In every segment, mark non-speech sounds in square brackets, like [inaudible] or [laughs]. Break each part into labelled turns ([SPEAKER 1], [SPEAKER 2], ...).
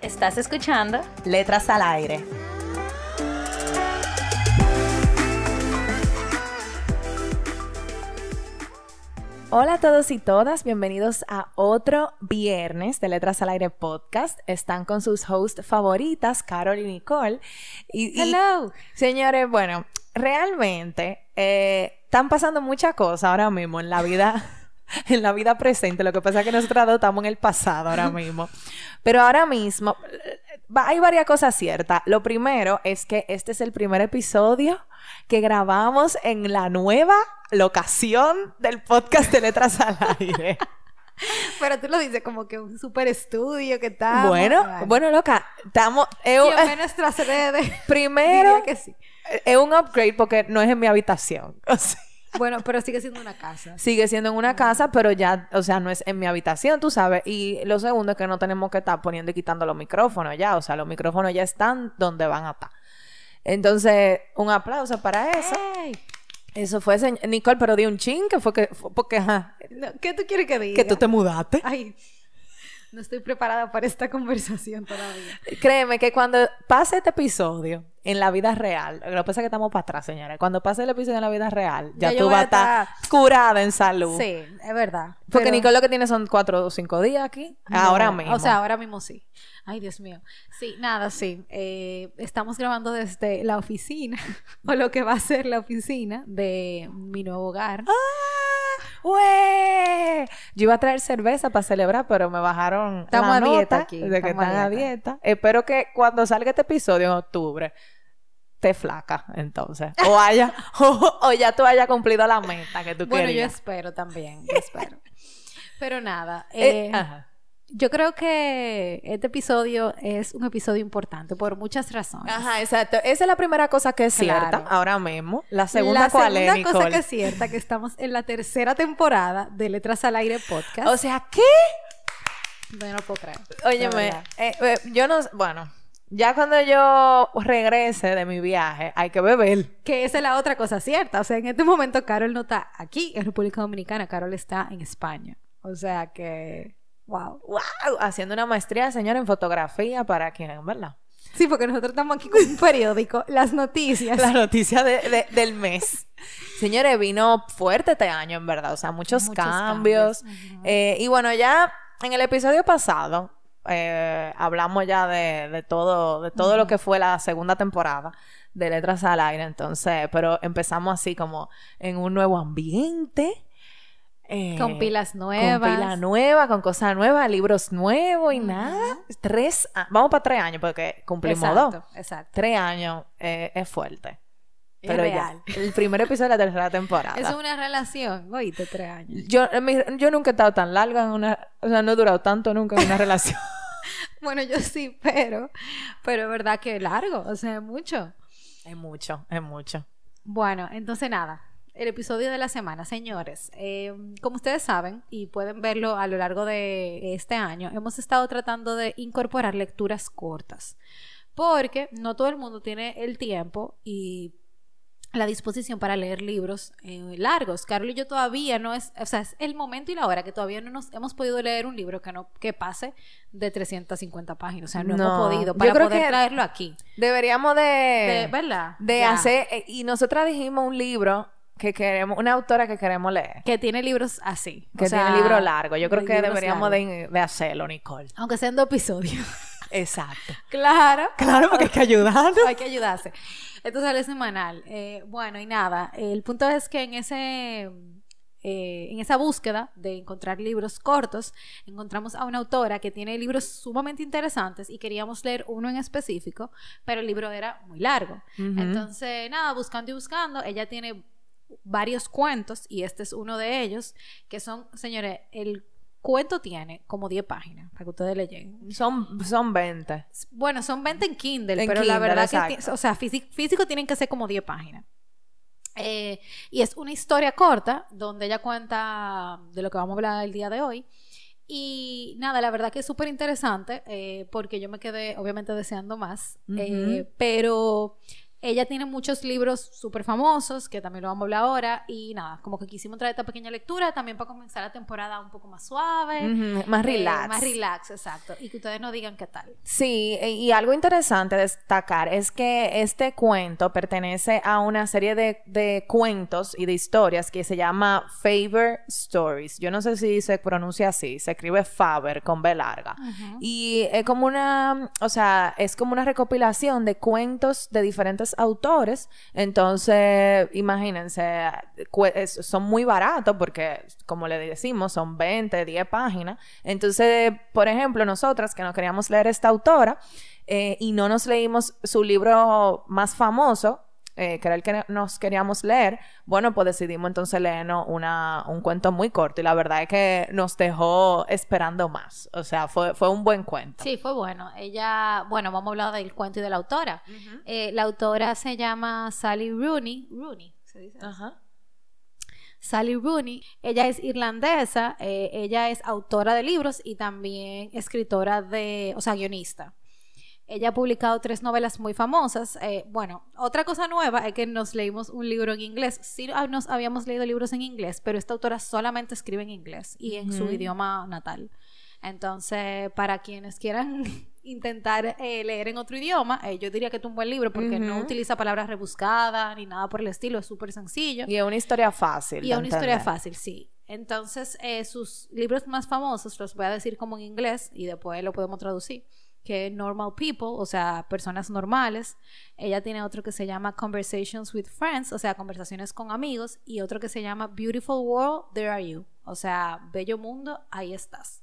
[SPEAKER 1] ¿Estás escuchando?
[SPEAKER 2] Letras al aire. Hola a todos y todas, bienvenidos a otro viernes de Letras al Aire podcast. Están con sus hosts favoritas, Carol y Nicole. Y,
[SPEAKER 1] Hello.
[SPEAKER 2] señores, bueno, realmente eh, están pasando muchas cosas ahora mismo en la vida. [laughs] [laughs] En la vida presente, lo que pasa es que nosotros dos estamos en el pasado ahora [laughs] mismo. Pero ahora mismo hay varias cosas ciertas. Lo primero es que este es el primer episodio que grabamos en la nueva locación del podcast de Letras al [laughs] Aire.
[SPEAKER 1] Pero tú lo dices como que un super estudio que tal.
[SPEAKER 2] bueno, bueno, loca, estamos...
[SPEAKER 1] nuestras redes.
[SPEAKER 2] primero,
[SPEAKER 1] Diría que sí.
[SPEAKER 2] es un upgrade porque no es en mi habitación. O sea,
[SPEAKER 1] Bueno, pero sigue siendo una casa.
[SPEAKER 2] sigue siendo en una casa, pero ya, o sea, no es en mi habitación, tú sabes. Y lo segundo es que no tenemos que estar poniendo y quitando los micrófonos ya. O sea, los micrófonos ya están donde van a estar. Entonces, un aplauso para eso.
[SPEAKER 1] Ey,
[SPEAKER 2] Eso fue, Nicole, pero di un chin, que fue que, fue porque, ajá,
[SPEAKER 1] no, ¿Qué tú quieres que diga?
[SPEAKER 2] que tú te mudaste.
[SPEAKER 1] Ay, no estoy preparada para esta [laughs] conversación todavía.
[SPEAKER 2] Créeme que cuando pase este episodio en la vida real, lo que pasa es que estamos para atrás, señores. Cuando pase el episodio en la vida real, ya,
[SPEAKER 1] Ya
[SPEAKER 2] tú vas a estar
[SPEAKER 1] estar-
[SPEAKER 2] curada en salud.
[SPEAKER 1] Sí, es verdad.
[SPEAKER 2] Porque
[SPEAKER 1] Pero-
[SPEAKER 2] Nicole lo que tiene son cuatro o cinco días aquí.
[SPEAKER 1] No,
[SPEAKER 2] ahora mismo.
[SPEAKER 1] O sea, ahora mismo sí. Ay, Dios mío. Sí, nada, sí. Eh, estamos grabando desde la oficina, [laughs] o lo que va a ser la oficina de mi nuevo hogar.
[SPEAKER 2] ¡Ah! Yo iba a traer cerveza para celebrar, pero me bajaron
[SPEAKER 1] Estamos
[SPEAKER 2] la
[SPEAKER 1] a dieta aquí,
[SPEAKER 2] de que
[SPEAKER 1] estamos a
[SPEAKER 2] están a
[SPEAKER 1] dieta.
[SPEAKER 2] dieta. Espero que cuando salga este episodio en octubre te flaca, entonces. O haya, [laughs] o, o ya tú hayas cumplido la meta que tú
[SPEAKER 1] Bueno, yo
[SPEAKER 2] querías.
[SPEAKER 1] espero también, yo [laughs] espero. Pero nada,
[SPEAKER 2] Eh,
[SPEAKER 1] eh,
[SPEAKER 2] ajá.
[SPEAKER 1] Yo creo que este episodio es un episodio importante por muchas razones.
[SPEAKER 2] Ajá, exacto. Esa es la primera cosa que es cierta
[SPEAKER 1] Claro.
[SPEAKER 2] ahora mismo. La segunda,
[SPEAKER 1] la
[SPEAKER 2] ¿cuál
[SPEAKER 1] segunda
[SPEAKER 2] es,
[SPEAKER 1] cosa
[SPEAKER 2] Nicole?
[SPEAKER 1] que es cierta, que estamos en la tercera temporada de Letras al Aire podcast.
[SPEAKER 2] O sea, ¿qué?
[SPEAKER 1] no, no puedo creer.
[SPEAKER 2] Óyeme, eh, eh, yo no... Bueno, ya cuando yo regrese de mi viaje, hay que beber.
[SPEAKER 1] Que esa es la otra cosa cierta. O sea, en este momento Carol no está aquí en República Dominicana, Carol está en España. O sea que, wow.
[SPEAKER 2] ¡Wow! Haciendo una maestría, señor, en fotografía para quien, ¿verdad?
[SPEAKER 1] Sí, porque nosotros estamos aquí con un periódico, las noticias.
[SPEAKER 2] La noticia de- de- del mes. Señores, vino fuerte este año, en verdad. O sea, muchos,
[SPEAKER 1] Muchos
[SPEAKER 2] cambios. Eh, y bueno, ya en el episodio pasado eh, hablamos ya de, de todo, de todo lo que fue la segunda temporada de Letras al Aire. Entonces, pero empezamos así como en un nuevo ambiente. Eh,
[SPEAKER 1] Con pilas nuevas.
[SPEAKER 2] Con pila nueva, con cosas nuevas, libros nuevos y nada. Tres, vamos para tres años porque cumplimos dos.
[SPEAKER 1] Exacto, exacto.
[SPEAKER 2] Tres años eh, es fuerte.
[SPEAKER 1] Es
[SPEAKER 2] Pero
[SPEAKER 1] real.
[SPEAKER 2] ya, el primer episodio de la tercera temporada. [laughs]
[SPEAKER 1] Es una relación, oíste, tres años.
[SPEAKER 2] Yo, mi- yo nunca he estado tan larga en una... O sea, no he durado tanto nunca en una [laughs] relación.
[SPEAKER 1] Bueno, yo sí, pero, pero es verdad que es largo, o sea, es mucho.
[SPEAKER 2] es mucho, es mucho.
[SPEAKER 1] Bueno, entonces nada, el episodio de la semana, señores. eh, como ustedes saben y pueden verlo a lo largo de este año, hemos estado tratando de incorporar lecturas cortas, porque no todo el mundo tiene el tiempo y la disposición para leer libros eh, largos. Carlos y yo todavía no es, o sea, es el momento y la hora que todavía no nos hemos podido leer un libro que no que pase de 350 páginas, o sea, no,
[SPEAKER 2] No,
[SPEAKER 1] hemos podido
[SPEAKER 2] yo creo
[SPEAKER 1] poder
[SPEAKER 2] que-
[SPEAKER 1] traerlo aquí.
[SPEAKER 2] Deberíamos de...
[SPEAKER 1] De- ¿Verdad?
[SPEAKER 2] de
[SPEAKER 1] Ya.
[SPEAKER 2] hacer... eh, Y nosotras dijimos un libro que queremos... Una autora que queremos leer.
[SPEAKER 1] que tiene libros así. o
[SPEAKER 2] Que
[SPEAKER 1] sea,
[SPEAKER 2] tiene libro largo. Yo creo que deberíamos de, de hacerlo, Nicole.
[SPEAKER 1] Aunque sean dos episodios. [laughs]
[SPEAKER 2] Exacto.
[SPEAKER 1] claro.
[SPEAKER 2] Claro, porque hay que ayudarnos. [laughs]
[SPEAKER 1] Hay que ayudarse. Esto sale semanal. Eh, bueno, y nada. El punto es que en ese. eh, en esa búsqueda de encontrar libros cortos, encontramos a una autora que tiene libros sumamente interesantes y queríamos leer uno en específico, pero el libro era muy largo.
[SPEAKER 2] Ujú.
[SPEAKER 1] Entonces, nada, buscando y buscando, ella tiene varios cuentos y este es uno de ellos, que son, señores, el cuento tiene como 10 páginas para que ustedes le lleguen.
[SPEAKER 2] Son, son 20.
[SPEAKER 1] Bueno, son 20 en Kindle,
[SPEAKER 2] En
[SPEAKER 1] pero la verdad que,
[SPEAKER 2] exacto.
[SPEAKER 1] ti- o sea, físico, físico tienen que ser como 10 páginas. Eh, y es una historia corta donde ella cuenta de lo que vamos a hablar el día de hoy. Y nada, la verdad que es súper interesante eh, porque yo me quedé obviamente deseando más. eh, pero ella tiene muchos libros súper famosos que también lo vamos a hablar ahora. Y nada, como que quisimos traer esta pequeña lectura también para comenzar la temporada un poco más suave.
[SPEAKER 2] Más
[SPEAKER 1] eh,
[SPEAKER 2] relax.
[SPEAKER 1] más relax, exacto. Y que ustedes nos digan qué tal.
[SPEAKER 2] Sí, e- y algo interesante destacar es que este cuento pertenece a una serie de, de cuentos y de historias que se llama Faber Stories. Yo no sé si se pronuncia así, se escribe Faber con B larga. Y es como una, o sea, es como una recopilación de cuentos de diferentes autores. Entonces, imagínense, son muy baratos porque, como le decimos, son 20, 10 páginas. Entonces, por ejemplo, nosotras que no queríamos leer esta autora eh, y no nos leímos su libro más famoso, eh, que era el que nos queríamos leer, bueno, pues decidimos entonces leernos una, un cuento muy corto y la verdad es que nos dejó esperando más. O sea, fue, fue un buen cuento.
[SPEAKER 1] Sí, fue bueno. Ella, bueno, vamos a hablar del cuento y de la autora. Eh, la autora se llama Sally Rooney. Rooney, se dice.
[SPEAKER 2] Ajá.
[SPEAKER 1] Sally Rooney. Ella es irlandesa, eh, ella es autora de libros y también escritora de, o sea, guionista. Ella ha publicado tres novelas muy famosas. Eh, bueno, otra cosa nueva es que nos leímos un libro en inglés. Sí nos habíamos leído libros en inglés, pero esta autora solamente escribe en inglés y en su idioma natal. Entonces, para quienes quieran [laughs] intentar eh, leer en otro idioma, eh, yo diría que es un buen libro porque no
[SPEAKER 2] Ujú.
[SPEAKER 1] utiliza palabras rebuscadas ni nada por el estilo, es súper sencillo.
[SPEAKER 2] Y es una historia fácil.
[SPEAKER 1] Y es una historia fácil, sí. Entonces, eh, sus libros más famosos los voy a decir como en inglés y después lo podemos traducir. Que es Normal People, o sea, personas normales. Ella tiene otro que se llama Conversations with Friends, o sea, conversaciones con amigos. Y otro que se llama Beautiful World, There Are You. O sea, Bello Mundo, ahí estás.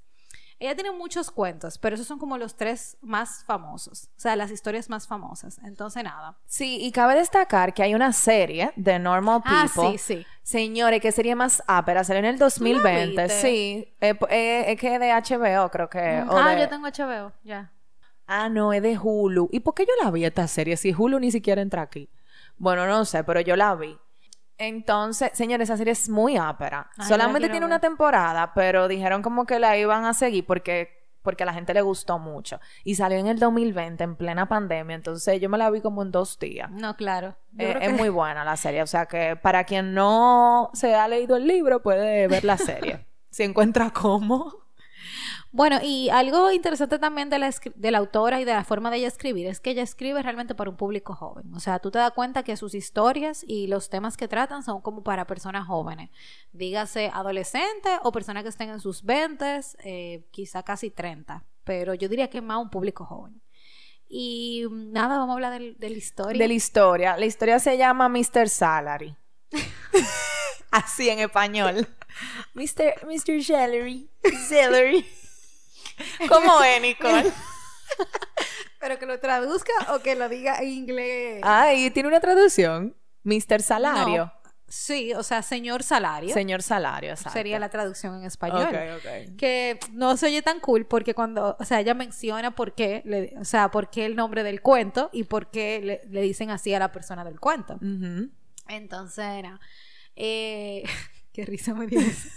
[SPEAKER 1] Ella tiene muchos cuentos, pero esos son como los tres más famosos. O sea, las historias más famosas. Entonces, nada.
[SPEAKER 2] Sí, y cabe destacar que hay una serie de Normal
[SPEAKER 1] Ah,
[SPEAKER 2] People.
[SPEAKER 1] sí, sí.
[SPEAKER 2] Señores, que sería más ápera, salió en el 2020.
[SPEAKER 1] viste?
[SPEAKER 2] Sí, eh, eh, es que de HBO, creo que. o
[SPEAKER 1] ah,
[SPEAKER 2] de-
[SPEAKER 1] yo tengo HBO, ya.
[SPEAKER 2] Ah, no, es de Hulu. ¿Y por qué yo la vi esta serie si Hulu ni siquiera entra aquí? Bueno, no sé, pero yo la vi. Entonces, señores, esa serie es muy ápera.
[SPEAKER 1] Ay,
[SPEAKER 2] Solamente tiene
[SPEAKER 1] ver.
[SPEAKER 2] una temporada, pero dijeron como que la iban a seguir porque porque a la gente le gustó mucho. Y salió en el 2020, en plena pandemia. Entonces, yo me la vi como en dos días.
[SPEAKER 1] No, claro.
[SPEAKER 2] Eh, es
[SPEAKER 1] que-
[SPEAKER 2] muy [laughs] buena la serie. O sea que para quien no se ha leído el libro, puede ver la serie. [laughs] si encuentra cómo.
[SPEAKER 1] Bueno, y algo interesante también de la, de la autora y de la forma de ella escribir es que ella escribe realmente para un público joven. O sea, tú te das cuenta que sus historias y los temas que tratan son como para personas jóvenes. Dígase adolescentes o personas que estén en sus 20, eh, quizá casi 30. Pero yo diría que es más un público joven. Y mm, nada, vamos a hablar del- de, la historia.
[SPEAKER 2] De la historia. La historia se llama Mr. Salary. [laughs] Así en español. [laughs] Mr. Mr. Salary. Salary. [laughs] [laughs] ¿Cómo es, [laughs] Nicole? [laughs]
[SPEAKER 1] Pero que lo traduzca o que lo diga en inglés.
[SPEAKER 2] Ay, tiene una traducción. Mr. Salario.
[SPEAKER 1] No. Sí, o sea, señor salario.
[SPEAKER 2] Señor Salario, exacto.
[SPEAKER 1] sería la traducción en español.
[SPEAKER 2] Ok, ok.
[SPEAKER 1] Que no se oye tan cool porque cuando, o sea, ella menciona por qué, le- o sea, por qué el nombre del cuento y por qué le, le dicen así a la persona del cuento. Entonces, era, eh, qué risa me dio eso.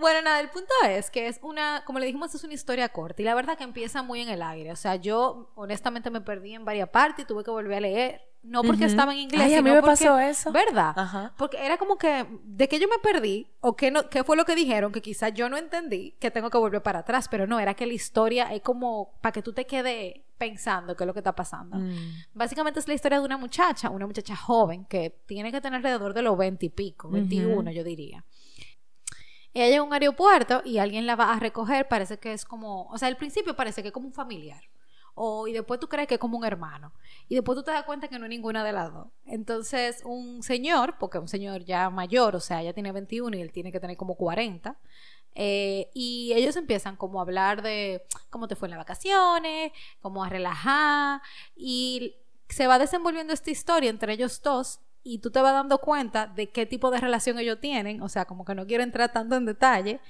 [SPEAKER 1] Bueno, nada, el punto es que es una, como le dijimos, es una historia corta y la verdad que empieza muy en el aire. O sea, yo honestamente me perdí en varias partes y tuve que volver a leer. No porque
[SPEAKER 2] Ujú.
[SPEAKER 1] estaba en inglés,
[SPEAKER 2] Ay, a mí
[SPEAKER 1] sino
[SPEAKER 2] me
[SPEAKER 1] porque-
[SPEAKER 2] pasó eso.
[SPEAKER 1] ¿Verdad?
[SPEAKER 2] Ajá.
[SPEAKER 1] Porque era como que de que yo me perdí o qué, no, qué fue lo que dijeron que quizás yo no entendí que tengo que volver para atrás, pero no, era que la historia es como para que tú te quedes pensando qué es lo que está pasando.
[SPEAKER 2] Mm.
[SPEAKER 1] Básicamente es la historia de una muchacha, una muchacha joven que tiene que tener alrededor de los 20 y pico, 21 yo diría. Ella llega a un aeropuerto y alguien la va a recoger, parece que es como, o sea, al principio parece que es como un familiar. O, y después tú crees que es como un hermano. Y después tú te das cuenta que no es ninguna de las dos. Entonces, un señor, porque un señor ya mayor, o sea, ya tiene 21 y él tiene que tener como 40. eh, y ellos empiezan como a hablar de cómo te fue en las vacaciones, cómo a relajar. Y se va desenvolviendo esta historia entre ellos dos. Y tú te vas dando cuenta de qué tipo de relación ellos tienen, o sea, como que no quiero entrar tanto en detalle.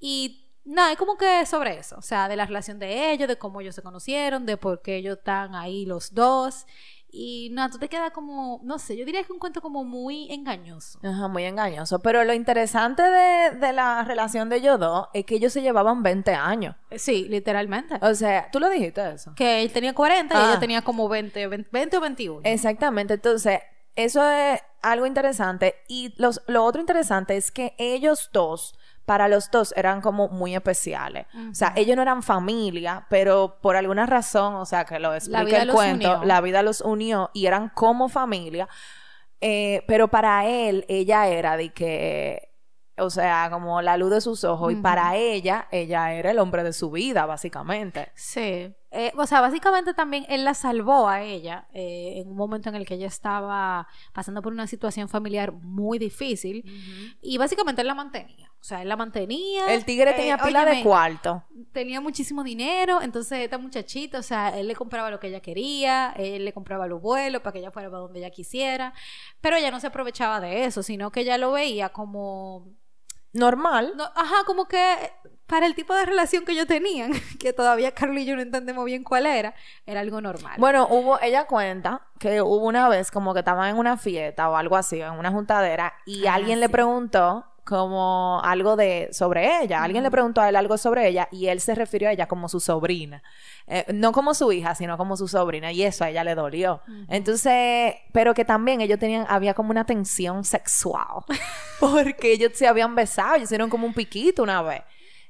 [SPEAKER 1] Y nada, es como que sobre eso, o sea, de la relación de ellos, de cómo ellos se conocieron, de por qué ellos están ahí los dos. Y nada, tú te quedas como, no sé, yo diría que es un cuento como muy engañoso.
[SPEAKER 2] Ajá, muy engañoso. Pero lo interesante de, de la relación de ellos dos es que ellos se llevaban 20 años.
[SPEAKER 1] Sí, literalmente.
[SPEAKER 2] O sea, tú lo dijiste eso.
[SPEAKER 1] Que él tenía 40 y
[SPEAKER 2] Ah.
[SPEAKER 1] ella tenía como 20, 20, 20 o 21.
[SPEAKER 2] Exactamente. Entonces, eso es algo interesante. Y los, lo otro interesante es que ellos dos, para los dos, eran como muy especiales. O sea, ellos no eran familia, pero por alguna razón, o sea, que lo explica el cuento,
[SPEAKER 1] unió.
[SPEAKER 2] la vida los unió y eran como familia. Eh, pero para él, ella era de que, o sea, como la luz de sus ojos, y para ella, ella era el hombre de su vida, básicamente.
[SPEAKER 1] Sí. Eh, o sea, básicamente también él la salvó a ella eh, en un momento en el que ella estaba pasando por una situación familiar muy difícil y básicamente él la mantenía. O sea, él la mantenía.
[SPEAKER 2] El tigre
[SPEAKER 1] eh,
[SPEAKER 2] tenía pila de cuarto.
[SPEAKER 1] tenía muchísimo dinero, entonces esta muchachita, o sea, él le compraba lo que ella quería, él le compraba los vuelos para que ella fuera para donde ella quisiera, pero ella no se aprovechaba de eso, sino que ella lo veía como,
[SPEAKER 2] Normal.
[SPEAKER 1] no, ajá, como que para el tipo de relación que ellos tenían, [laughs] que todavía Carlos y yo no entendemos bien cuál era, era algo normal.
[SPEAKER 2] Bueno, hubo, ella cuenta que hubo una vez como que estaban en una fiesta o algo así, en una juntadera, y
[SPEAKER 1] Ah,
[SPEAKER 2] alguien le preguntó como algo de sobre ella. Alguien le preguntó a él algo sobre ella y él se refirió a ella como su sobrina. Eh, no como su hija, sino como su sobrina. Y eso a ella le dolió. Entonces, pero que también ellos tenían, había como una tensión sexual. [laughs] porque ellos se habían besado, ellos hicieron como un piquito una vez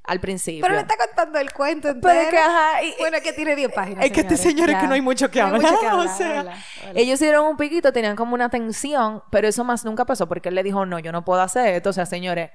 [SPEAKER 2] al principio.
[SPEAKER 1] Pero le está contando el cuento entero.
[SPEAKER 2] Pero que, ajá, y-
[SPEAKER 1] bueno, es que tiene 10 páginas.
[SPEAKER 2] Es que este señor es que no hay mucho que
[SPEAKER 1] No
[SPEAKER 2] hablar.
[SPEAKER 1] mucho que hablar,
[SPEAKER 2] o sea,
[SPEAKER 1] ¿verdad? ¿verdad?
[SPEAKER 2] ellos hicieron un piquito, tenían como una tensión, pero eso más nunca pasó porque él le dijo, no, yo no puedo hacer esto. O sea, señores,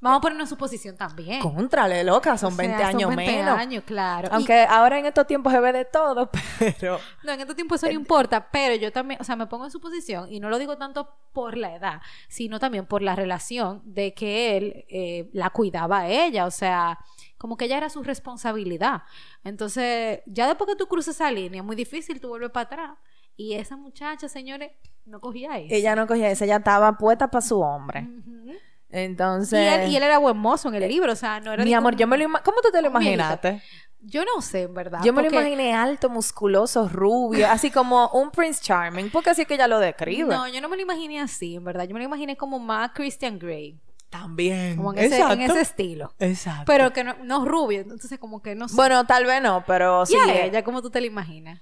[SPEAKER 1] Vamos a ponernos en su posición también.
[SPEAKER 2] contrale, loca, son
[SPEAKER 1] O sea,
[SPEAKER 2] 20 años
[SPEAKER 1] son 20
[SPEAKER 2] menos.
[SPEAKER 1] años, claro. Y-
[SPEAKER 2] Aunque ahora en estos tiempos se ve de todo, [laughs] pero...
[SPEAKER 1] No, en este tiempo eso no importa, pero yo también, o sea, me pongo en su posición y no lo digo tanto por la edad, sino también por la relación de que él eh, la cuidaba a ella, o sea, como que ella era su responsabilidad. Entonces, ya después que tú cruzas esa línea, es muy difícil tú vuelves para atrás. Y esa muchacha, señores, no cogía eso.
[SPEAKER 2] Ella no cogía eso, ella estaba puesta para su hombre.
[SPEAKER 1] Ujú.
[SPEAKER 2] Entonces...
[SPEAKER 1] y, él, y él era buen mozo en el libro, o sea, no era
[SPEAKER 2] Mi amor,
[SPEAKER 1] como-
[SPEAKER 2] yo me lo ima- ¿Cómo tú te lo imaginaste?
[SPEAKER 1] Yo no sé, en verdad.
[SPEAKER 2] Yo me lo imaginé alto, musculoso, rubio, así como un Prince Charming, porque así es que ella lo describe.
[SPEAKER 1] No, yo no me lo imaginé así, en verdad. Yo me lo imaginé como más Christian Grey.
[SPEAKER 2] También.
[SPEAKER 1] Como en ese, en ese estilo.
[SPEAKER 2] Exacto.
[SPEAKER 1] Pero que no, no rubio, entonces como que no sé.
[SPEAKER 2] Bueno, tal vez no, pero sí.
[SPEAKER 1] y a
[SPEAKER 2] eh,
[SPEAKER 1] ella, ¿cómo tú te la imaginas?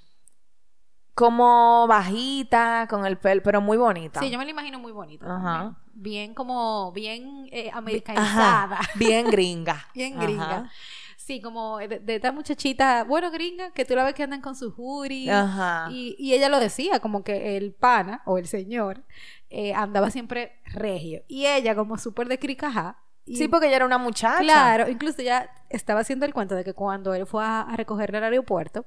[SPEAKER 2] Como bajita, con el pelo, pero muy bonita.
[SPEAKER 1] Sí, yo me la imagino muy bonita.
[SPEAKER 2] Ajá.
[SPEAKER 1] también. Bien como, bien eh, americanizada.
[SPEAKER 2] Ajá, Bien gringa. [laughs]
[SPEAKER 1] bien
[SPEAKER 2] Ajá.
[SPEAKER 1] gringa. Sí, como de, de esta muchachita, bueno, gringa, que tú la ves que andan con su hoodie.
[SPEAKER 2] Ajá.
[SPEAKER 1] Y, y ella lo decía, como que el pana o el señor eh, andaba siempre regio. Y ella, como súper de cricajá. y-
[SPEAKER 2] Sí, porque ella era una muchacha.
[SPEAKER 1] Claro, incluso ya estaba haciendo el cuento de que cuando él fue a, a recogerle al aeropuerto,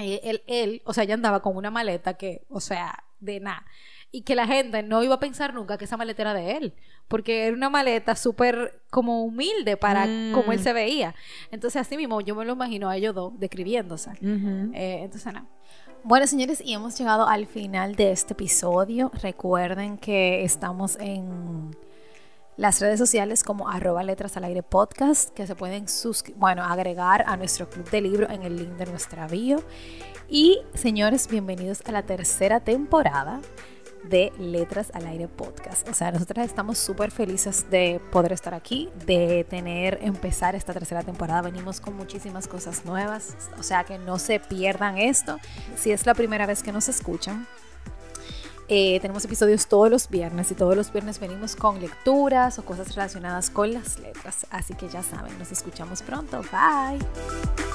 [SPEAKER 1] eh, él, él, o sea, ya andaba con una maleta que, o sea, de nada. Y que la gente no iba a pensar nunca que esa maleta era de él, porque era una maleta súper como humilde para
[SPEAKER 2] Mm.
[SPEAKER 1] como él se veía. Entonces, así mismo, yo me lo imagino a ellos dos describiéndose. Eh, entonces, no. Bueno, señores, y hemos llegado al final de este episodio. Recuerden que estamos en las redes sociales como arroba letras al aire podcast, que se pueden bueno, agregar a nuestro club de libro en el link de nuestra bio. Y, señores, bienvenidos a la tercera temporada de Letras al Aire Podcast. O sea, nosotras estamos súper felices de poder estar aquí, de tener, empezar esta tercera temporada. Venimos con muchísimas cosas nuevas, o sea, que no se pierdan esto. Si es la primera vez que nos escuchan, eh, tenemos episodios todos los viernes y todos los viernes venimos con lecturas o cosas relacionadas con las letras. Así que ya saben, nos escuchamos pronto. Bye.